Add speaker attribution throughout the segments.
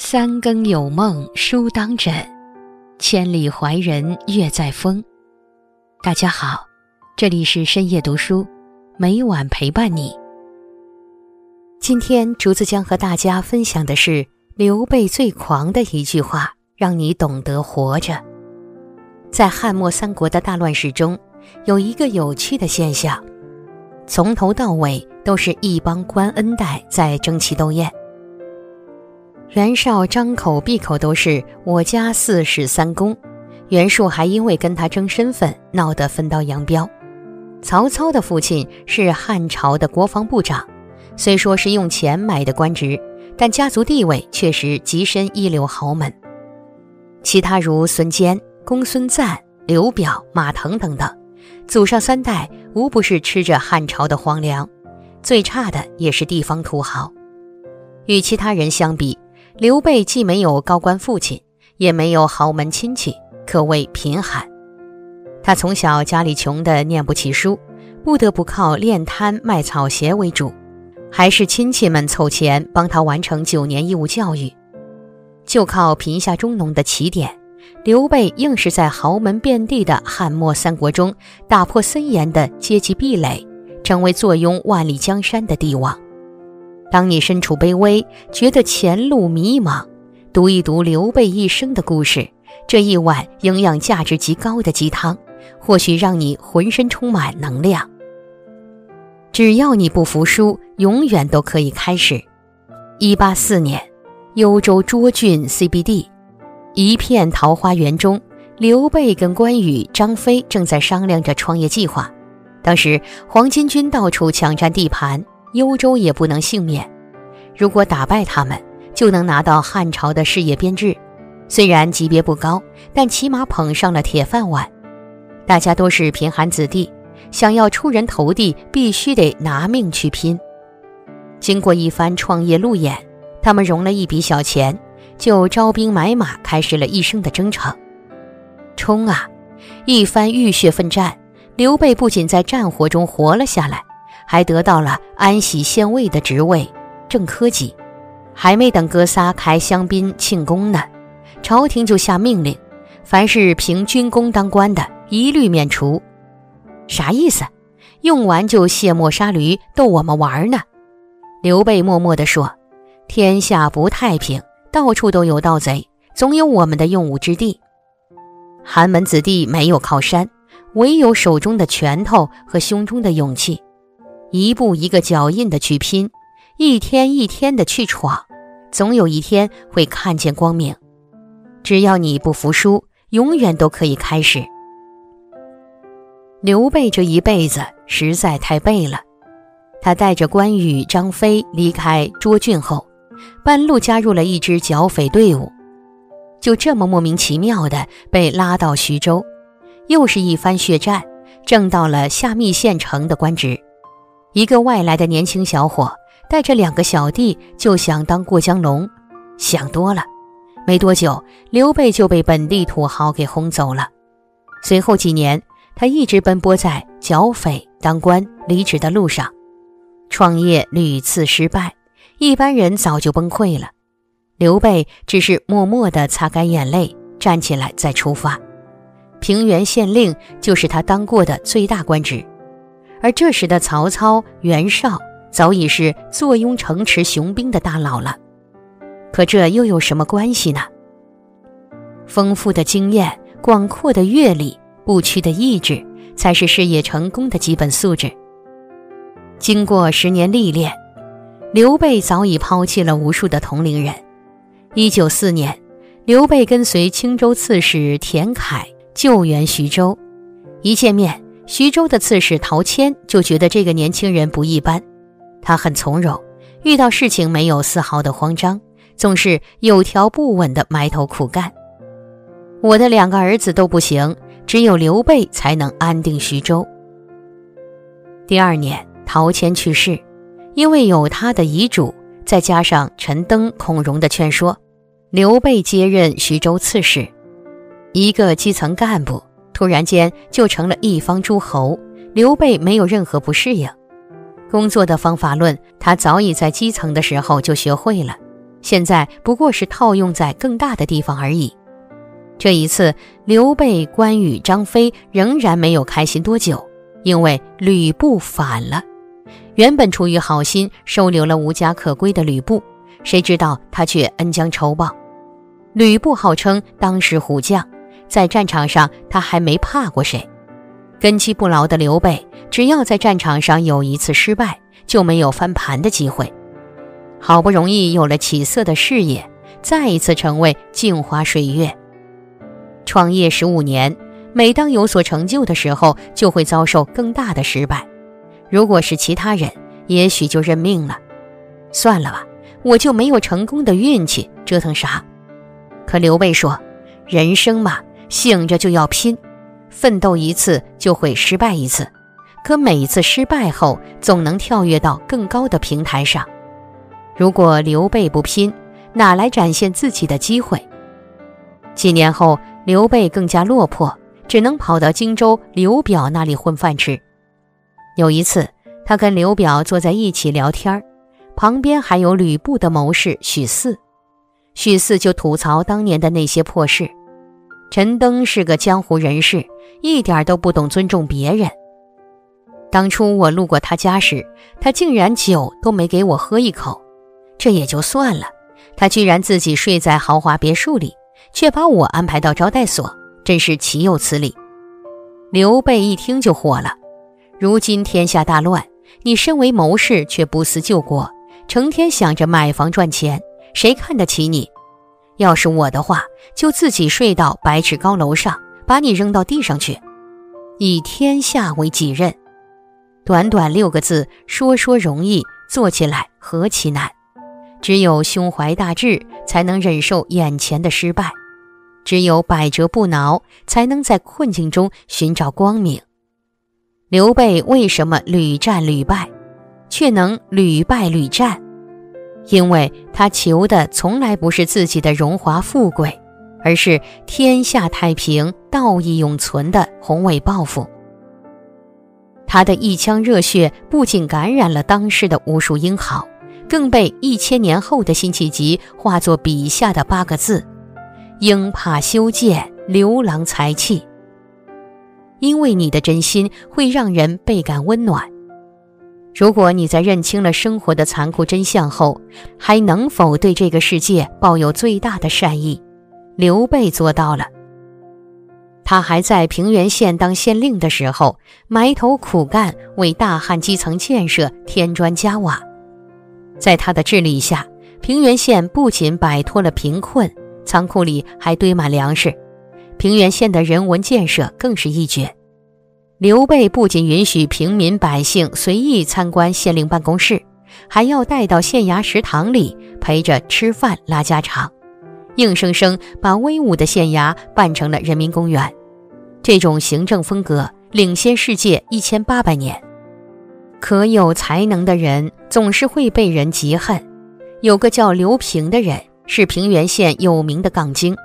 Speaker 1: 三更有梦书当枕，千里怀人月在风。大家好，这里是深夜读书，每晚陪伴你。今天竹子将和大家分享的是刘备最狂的一句话，让你懂得活着。在汉末三国的大乱世中，有一个有趣的现象，从头到尾都是一帮官恩带在争奇斗艳。袁绍张口闭口都是我家四世三公，袁术还因为跟他争身份闹得分道扬镳。曹操的父亲是汉朝的国防部长，虽说是用钱买的官职，但家族地位确实跻身一流豪门。其他如孙坚、公孙瓒、刘表、马腾等等，祖上三代无不是吃着汉朝的皇粮，最差的也是地方土豪。与其他人相比，刘备既没有高官父亲，也没有豪门亲戚，可谓贫寒。他从小家里穷得念不起书，不得不靠练摊卖草鞋为主，还是亲戚们凑钱帮他完成九年义务教育。就靠贫下中农的起点，刘备硬是在豪门遍地的汉末三国中打破森严的阶级壁垒，成为坐拥万里江山的帝王。当你身处卑微，觉得前路迷茫，读一读刘备一生的故事，这一碗营养价值极高的鸡汤，或许让你浑身充满能量。只要你不服输，永远都可以开始。一八四年，幽州涿郡 CBD，一片桃花源中，刘备跟关羽、张飞正在商量着创业计划。当时黄巾军到处抢占地盘。幽州也不能幸免，如果打败他们，就能拿到汉朝的事业编制。虽然级别不高，但起码捧上了铁饭碗。大家都是贫寒子弟，想要出人头地，必须得拿命去拼。经过一番创业路演，他们融了一笔小钱，就招兵买马，开始了一生的征程。冲啊！一番浴血奋战，刘备不仅在战火中活了下来。还得到了安喜县尉的职位，正科级。还没等哥仨开香槟庆功呢，朝廷就下命令，凡是凭军功当官的，一律免除。啥意思？用完就卸磨杀驴，逗我们玩呢？刘备默默地说：“天下不太平，到处都有盗贼，总有我们的用武之地。寒门子弟没有靠山，唯有手中的拳头和胸中的勇气。”一步一个脚印的去拼，一天一天的去闯，总有一天会看见光明。只要你不服输，永远都可以开始。刘备这一辈子实在太背了。他带着关羽、张飞离开涿郡后，半路加入了一支剿匪队伍，就这么莫名其妙的被拉到徐州，又是一番血战，挣到了下密县城的官职。一个外来的年轻小伙带着两个小弟就想当过江龙，想多了。没多久，刘备就被本地土豪给轰走了。随后几年，他一直奔波在剿匪、当官、离职的路上，创业屡次失败，一般人早就崩溃了。刘备只是默默地擦干眼泪，站起来再出发。平原县令就是他当过的最大官职。而这时的曹操、袁绍早已是坐拥城池雄兵的大佬了，可这又有什么关系呢？丰富的经验、广阔的阅历、不屈的意志，才是事业成功的基本素质。经过十年历练，刘备早已抛弃了无数的同龄人。一九四年，刘备跟随青州刺史田楷救援徐州，一见面。徐州的刺史陶谦就觉得这个年轻人不一般，他很从容，遇到事情没有丝毫的慌张，总是有条不紊的埋头苦干。我的两个儿子都不行，只有刘备才能安定徐州。第二年，陶谦去世，因为有他的遗嘱，再加上陈登、孔融的劝说，刘备接任徐州刺史，一个基层干部。突然间就成了一方诸侯，刘备没有任何不适应。工作的方法论，他早已在基层的时候就学会了。现在不过是套用在更大的地方而已。这一次，刘备、关羽、张飞仍然没有开心多久，因为吕布反了。原本出于好心收留了无家可归的吕布，谁知道他却恩将仇报。吕布号称当时虎将，在战场上他还没怕过谁。根基不牢的刘备，只要在战场上有一次失败，就没有翻盘的机会。好不容易有了起色的事业，再一次成为镜花水月。创业十五年，每当有所成就的时候，就会遭受更大的失败。如果是其他人，也许就认命了，算了吧，我就没有成功的运气，折腾啥？可刘备说：“人生嘛，醒着就要拼，奋斗一次就会失败一次，可每一次失败后，总能跳跃到更高的平台上。如果刘备不拼，哪来展现自己的机会？”几年后，刘备更加落魄，只能跑到荆州刘表那里混饭吃。有一次，他跟刘表坐在一起聊天旁边还有吕布的谋士许四。许四就吐槽当年的那些破事。陈登是个江湖人士，一点都不懂尊重别人。当初我路过他家时，他竟然酒都没给我喝一口，这也就算了，他居然自己睡在豪华别墅里，却把我安排到招待所，真是岂有此理！刘备一听就火了。如今天下大乱，你身为谋士却不思救国，成天想着买房赚钱，谁看得起你？要是我的话，就自己睡到百尺高楼上，把你扔到地上去，以天下为己任。短短六个字，说说容易，做起来何其难！只有胸怀大志，才能忍受眼前的失败；只有百折不挠，才能在困境中寻找光明。刘备为什么屡战屡败，却能屡败屡战？因为他求的从来不是自己的荣华富贵，而是天下太平、道义永存的宏伟抱负。他的一腔热血不仅感染了当时的无数英豪，更被一千年后的辛弃疾化作笔下的八个字：“鹰怕修建，刘郎才气。”因为你的真心会让人倍感温暖。如果你在认清了生活的残酷真相后，还能否对这个世界抱有最大的善意？刘备做到了。他还在平原县当县令的时候，埋头苦干，为大汉基层建设添砖加瓦。在他的治理下，平原县不仅摆脱了贫困，仓库里还堆满粮食。平原县的人文建设更是一绝。刘备不仅允许平民百姓随意参观县令办公室，还要带到县衙食堂里陪着吃饭拉家常，硬生生把威武的县衙办成了人民公园。这种行政风格领先世界一千八百年。可有才能的人总是会被人嫉恨。有个叫刘平的人是平原县有名的杠精。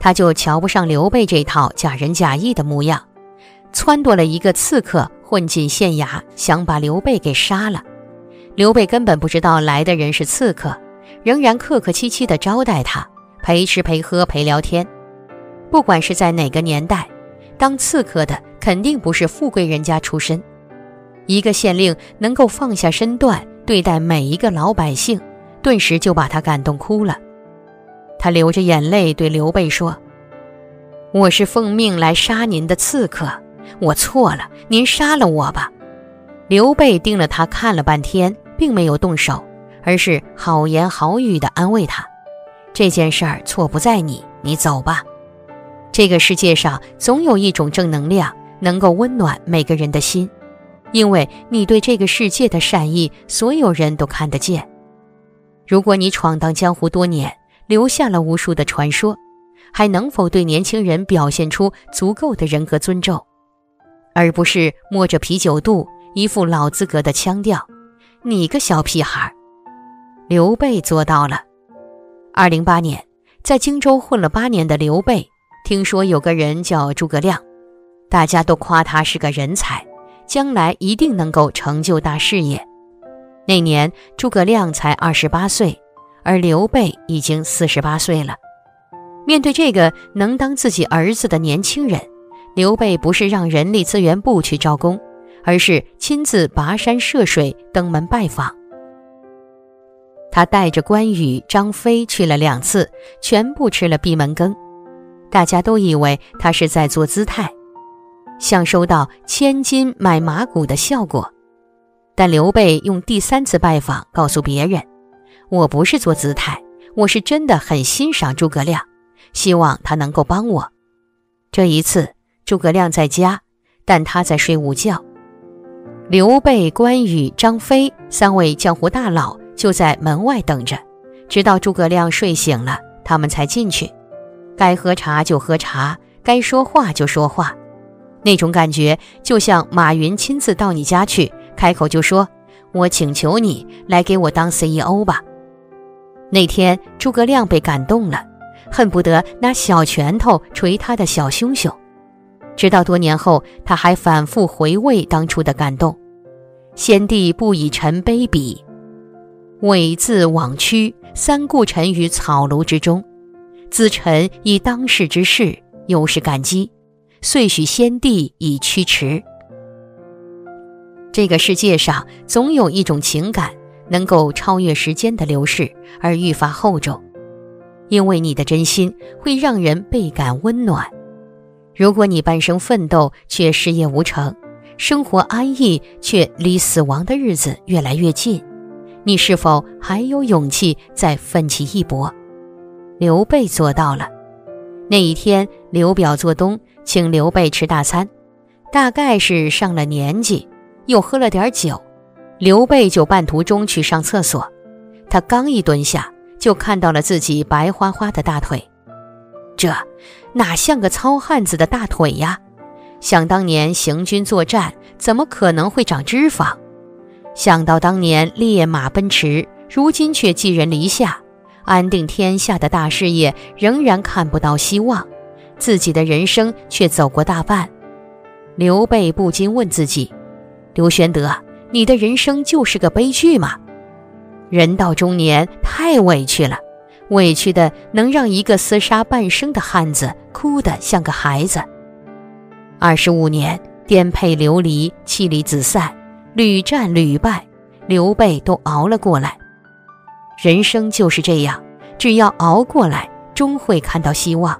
Speaker 1: 他就瞧不上刘备这套假仁假义的模样，撺掇了一个刺客混进县衙，想把刘备给杀了。刘备根本不知道来的人是刺客，仍然客客气气地招待他，陪吃陪喝陪聊天。不管是在哪个年代，当刺客的肯定不是富贵人家出身。一个县令能够放下身段对待每一个老百姓，顿时就把他感动哭了。他流着眼泪对刘备说：“我是奉命来杀您的刺客，我错了，您杀了我吧。”刘备盯了他看了半天，并没有动手，而是好言好语地安慰他：“这件事儿错不在你，你走吧。这个世界上总有一种正能量能够温暖每个人的心，因为你对这个世界的善意，所有人都看得见。如果你闯荡江湖多年，留下了无数的传说，还能否对年轻人表现出足够的人格尊重，而不是摸着啤酒肚，一副老资格的腔调？你个小屁孩！刘备做到了。二零八年，在荆州混了八年的刘备，听说有个人叫诸葛亮，大家都夸他是个人才，将来一定能够成就大事业。那年，诸葛亮才二十八岁。而刘备已经四十八岁了。面对这个能当自己儿子的年轻人，刘备不是让人力资源部去招工，而是亲自跋山涉水登门拜访。他带着关羽、张飞去了两次，全部吃了闭门羹。大家都以为他是在做姿态，像收到千金买马骨的效果。但刘备用第三次拜访告诉别人：“我不是做姿态，我是真的很欣赏诸葛亮，希望他能够帮我。”这一次，诸葛亮在家，但他在睡午觉。刘备、关羽、张飞三位江湖大佬就在门外等着，直到诸葛亮睡醒了，他们才进去。该喝茶就喝茶，该说话就说话，那种感觉就像马云亲自到你家去，开口就说：“我请求你来给我当 CEO 吧。”那天诸葛亮被感动了，恨不得拿小拳头捶他的小胸胸。直到多年后，他还反复回味当初的感动。先帝不以臣卑鄙，猥自枉屈，三顾臣于草庐之中。子臣以当世之事，有是感激，遂许先帝以驱驰。这个世界上总有一种情感，能够超越时间的流逝而愈发厚重，因为你的真心会让人倍感温暖。如果你半生奋斗却事业无成，生活安逸却离死亡的日子越来越近，你是否还有勇气再奋起一搏？刘备做到了。那一天，刘表做东，请刘备吃大餐。大概是上了年纪，又喝了点酒，刘备就半途中去上厕所。他刚一蹲下，就看到了自己白花花的大腿。这哪像个糙汉子的大腿呀？想当年行军作战，怎么可能会长脂肪？想到当年烈马奔驰，如今却寄人篱下。安定天下的大事业仍然看不到希望，自己的人生却走过大半。刘备不禁问自己：“刘玄德，你的人生就是个悲剧吗？人到中年太委屈了，委屈的能让一个厮杀半生的汉子哭得像个孩子。二十五年颠沛流离，妻离子散，屡战屡败，刘备都熬了过来。”人生就是这样，只要熬过来，终会看到希望。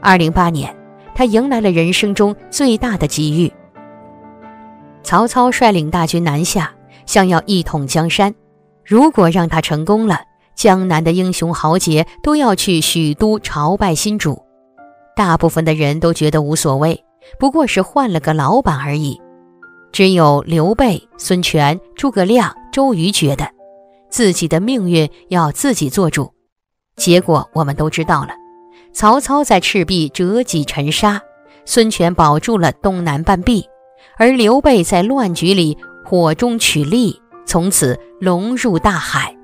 Speaker 1: 二零八年，他迎来了人生中最大的机遇。曹操率领大军南下，想要一统江山。如果让他成功了，江南的英雄豪杰都要去许都朝拜新主。大部分的人都觉得无所谓，不过是换了个老板而已。只有刘备、孙权、诸葛亮、周瑜觉得。自己的命运要自己做主，结果我们都知道了。曹操在赤壁折戟沉沙，孙权保住了东南半壁，而刘备在乱局里火中取栗，从此龙入大海，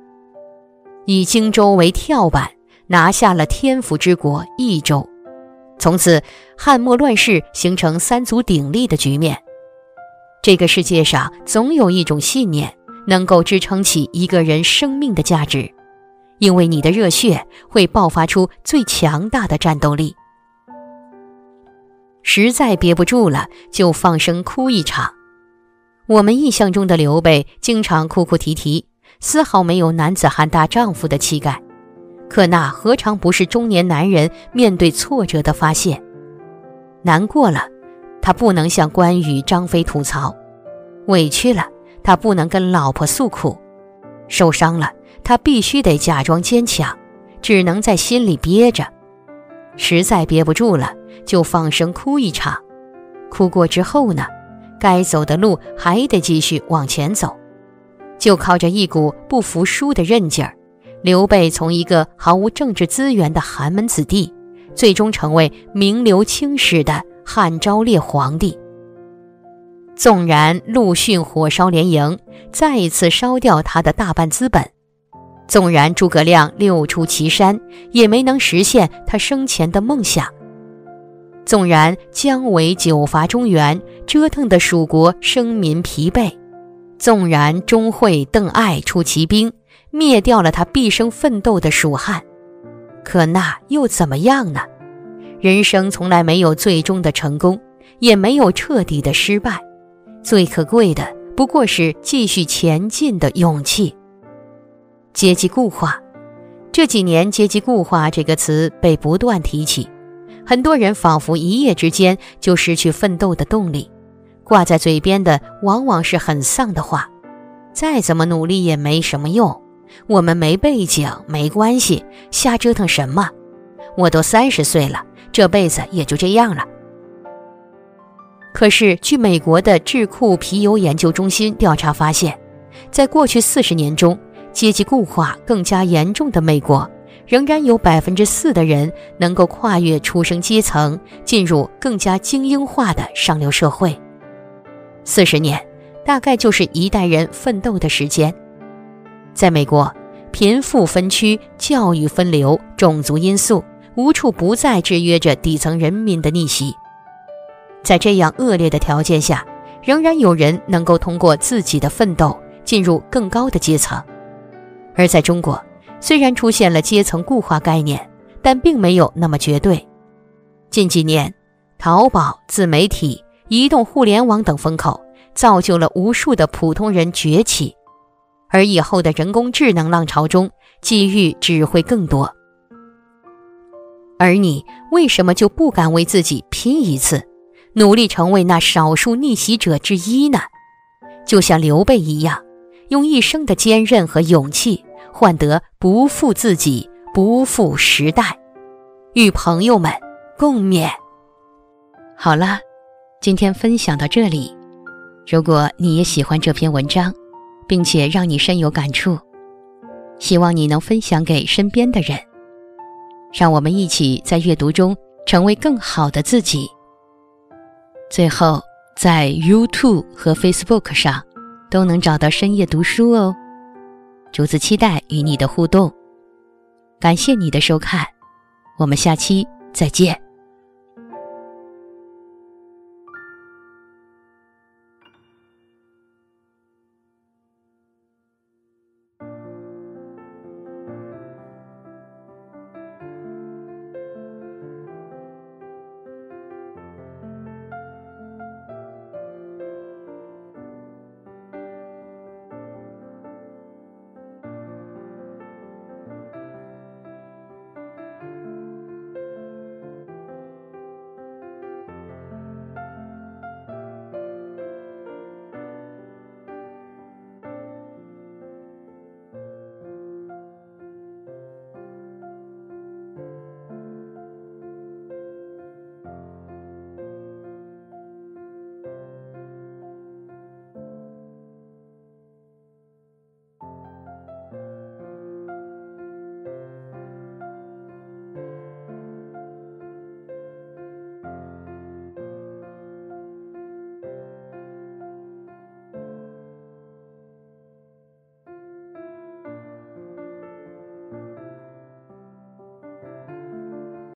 Speaker 1: 以荆州为跳板，拿下了天府之国益州。从此汉末乱世形成三足鼎立的局面。这个世界上总有一种信念。能够支撑起一个人生命的价值，因为你的热血会爆发出最强大的战斗力。实在憋不住了，就放声哭一场。我们印象中的刘备经常哭哭啼啼，丝毫没有男子汉大丈夫的气概。可那何尝不是中年男人面对挫折的发泄？难过了，他不能向关羽、张飞吐槽；委屈了。他不能跟老婆诉苦，受伤了，他必须得假装坚强，只能在心里憋着。实在憋不住了，就放声哭一场。哭过之后呢，该走的路还得继续往前走。就靠着一股不服输的韧劲儿，刘备从一个毫无政治资源的寒门子弟，最终成为名留青史的汉昭烈皇帝。纵然陆逊火烧连营，再一次烧掉他的大半资本；纵然诸葛亮六出祁山，也没能实现他生前的梦想；纵然姜维九伐中原，折腾的蜀国生民疲惫；纵然钟会邓艾出奇兵，灭掉了他毕生奋斗的蜀汉。可那又怎么样呢？人生从来没有最终的成功，也没有彻底的失败。最可贵的不过是继续前进的勇气。阶级固化，这几年“阶级固化”这个词被不断提起，很多人仿佛一夜之间就失去奋斗的动力。挂在嘴边的往往是很丧的话，再怎么努力也没什么用。我们没背景，没关系，瞎折腾什么？我都三十岁了，这辈子也就这样了。可是，据美国的智库皮尤研究中心调查发现，在过去四十年中，阶级固化更加严重的美国，仍然有百分之四的人能够跨越出生阶层，进入更加精英化的上流社会。四十年，大概就是一代人奋斗的时间。在美国，贫富分区、教育分流、种族因素无处不在制约着底层人民的逆袭。在这样恶劣的条件下，仍然有人能够通过自己的奋斗进入更高的阶层。而在中国，虽然出现了阶层固化概念，但并没有那么绝对。近几年，淘宝、自媒体、移动互联网等风口，造就了无数的普通人崛起。而以后的人工智能浪潮中，机遇只会更多。而你为什么就不敢为自己拼一次，努力成为那少数逆袭者之一呢？就像刘备一样，用一生的坚韧和勇气，换得不负自己、不负时代。与朋友们共勉。好了，今天分享到这里。如果你也喜欢这篇文章，并且让你深有感触，希望你能分享给身边的人，让我们一起在阅读中成为更好的自己。最后，在 YouTube 和 Facebook 上都能找到深夜读书哦。竹子期待与你的互动，感谢你的收看，我们下期再见。